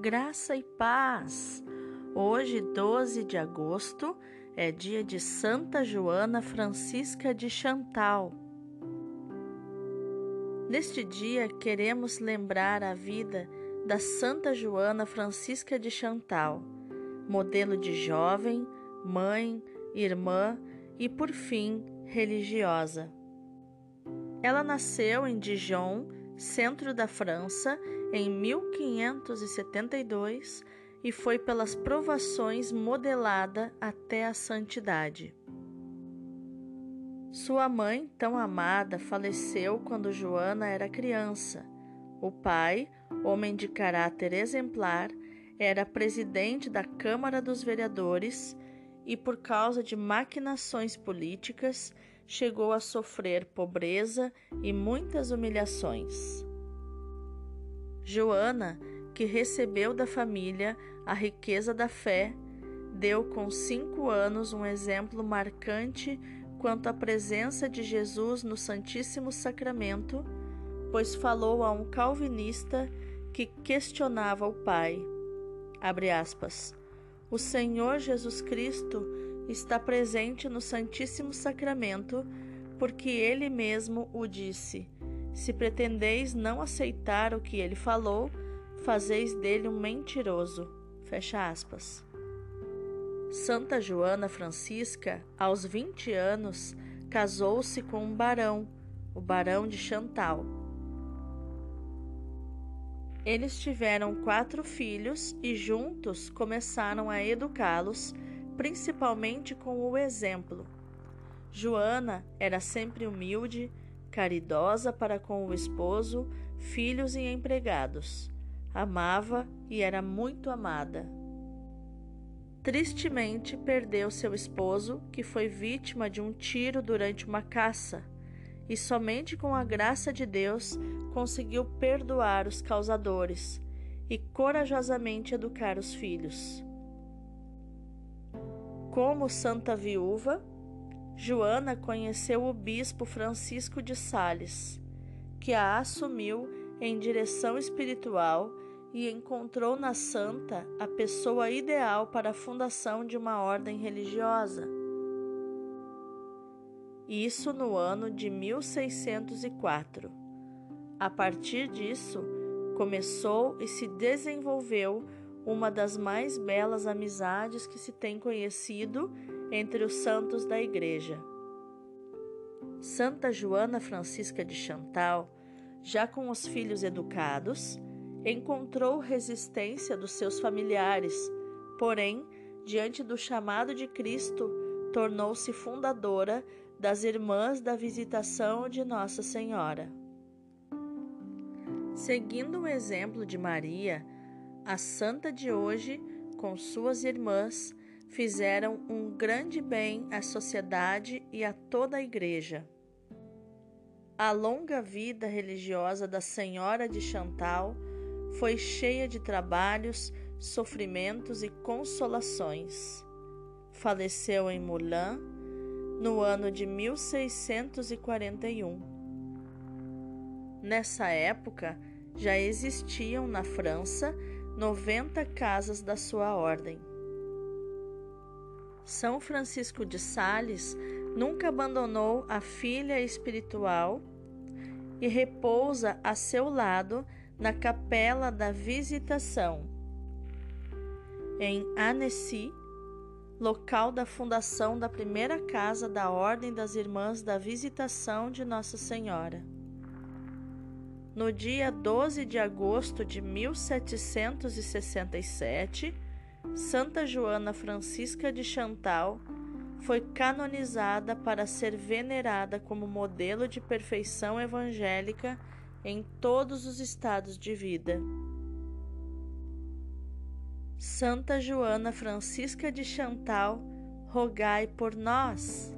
Graça e paz! Hoje, 12 de agosto, é dia de Santa Joana Francisca de Chantal. Neste dia, queremos lembrar a vida da Santa Joana Francisca de Chantal, modelo de jovem, mãe, irmã e, por fim, religiosa. Ela nasceu em Dijon, centro da França, em 1572 e foi pelas provações modelada até a santidade. Sua mãe, tão amada, faleceu quando Joana era criança. O pai, homem de caráter exemplar, era presidente da Câmara dos Vereadores e, por causa de maquinações políticas, chegou a sofrer pobreza e muitas humilhações. Joana, que recebeu da família a riqueza da fé, deu com cinco anos um exemplo marcante quanto à presença de Jesus no Santíssimo Sacramento, pois falou a um calvinista que questionava o Pai. Aspas. O Senhor Jesus Cristo está presente no Santíssimo Sacramento, porque ele mesmo o disse se pretendeis não aceitar o que ele falou, fazeis dele um mentiroso. Fecha aspas. Santa Joana Francisca, aos 20 anos, casou-se com um barão, o barão de Chantal. Eles tiveram quatro filhos e juntos começaram a educá-los, principalmente com o exemplo. Joana era sempre humilde, caridosa para com o esposo, filhos e empregados. Amava e era muito amada. Tristemente perdeu seu esposo, que foi vítima de um tiro durante uma caça, e somente com a graça de Deus conseguiu perdoar os causadores e corajosamente educar os filhos. Como santa viúva, Joana conheceu o bispo Francisco de Sales, que a assumiu em direção espiritual e encontrou na santa a pessoa ideal para a fundação de uma ordem religiosa. Isso no ano de 1604. A partir disso, começou e se desenvolveu uma das mais belas amizades que se tem conhecido entre os santos da Igreja. Santa Joana Francisca de Chantal, já com os filhos educados, encontrou resistência dos seus familiares, porém, diante do chamado de Cristo, tornou-se fundadora das Irmãs da Visitação de Nossa Senhora. Seguindo o exemplo de Maria, a santa de hoje, com suas irmãs, fizeram um grande bem à sociedade e a toda a Igreja. A longa vida religiosa da Senhora de Chantal foi cheia de trabalhos, sofrimentos e consolações. Faleceu em Moulins no ano de 1641. Nessa época, já existiam na França 90 casas da sua ordem. São Francisco de Sales nunca abandonou a filha espiritual e repousa a seu lado na Capela da Visitação, em Annecy, local da fundação da primeira casa da Ordem das Irmãs da Visitação de Nossa Senhora. No dia 12 de agosto de 1767, Santa Joana Francisca de Chantal foi canonizada para ser venerada como modelo de perfeição evangélica em todos os estados de vida. Santa Joana Francisca de Chantal, rogai por nós.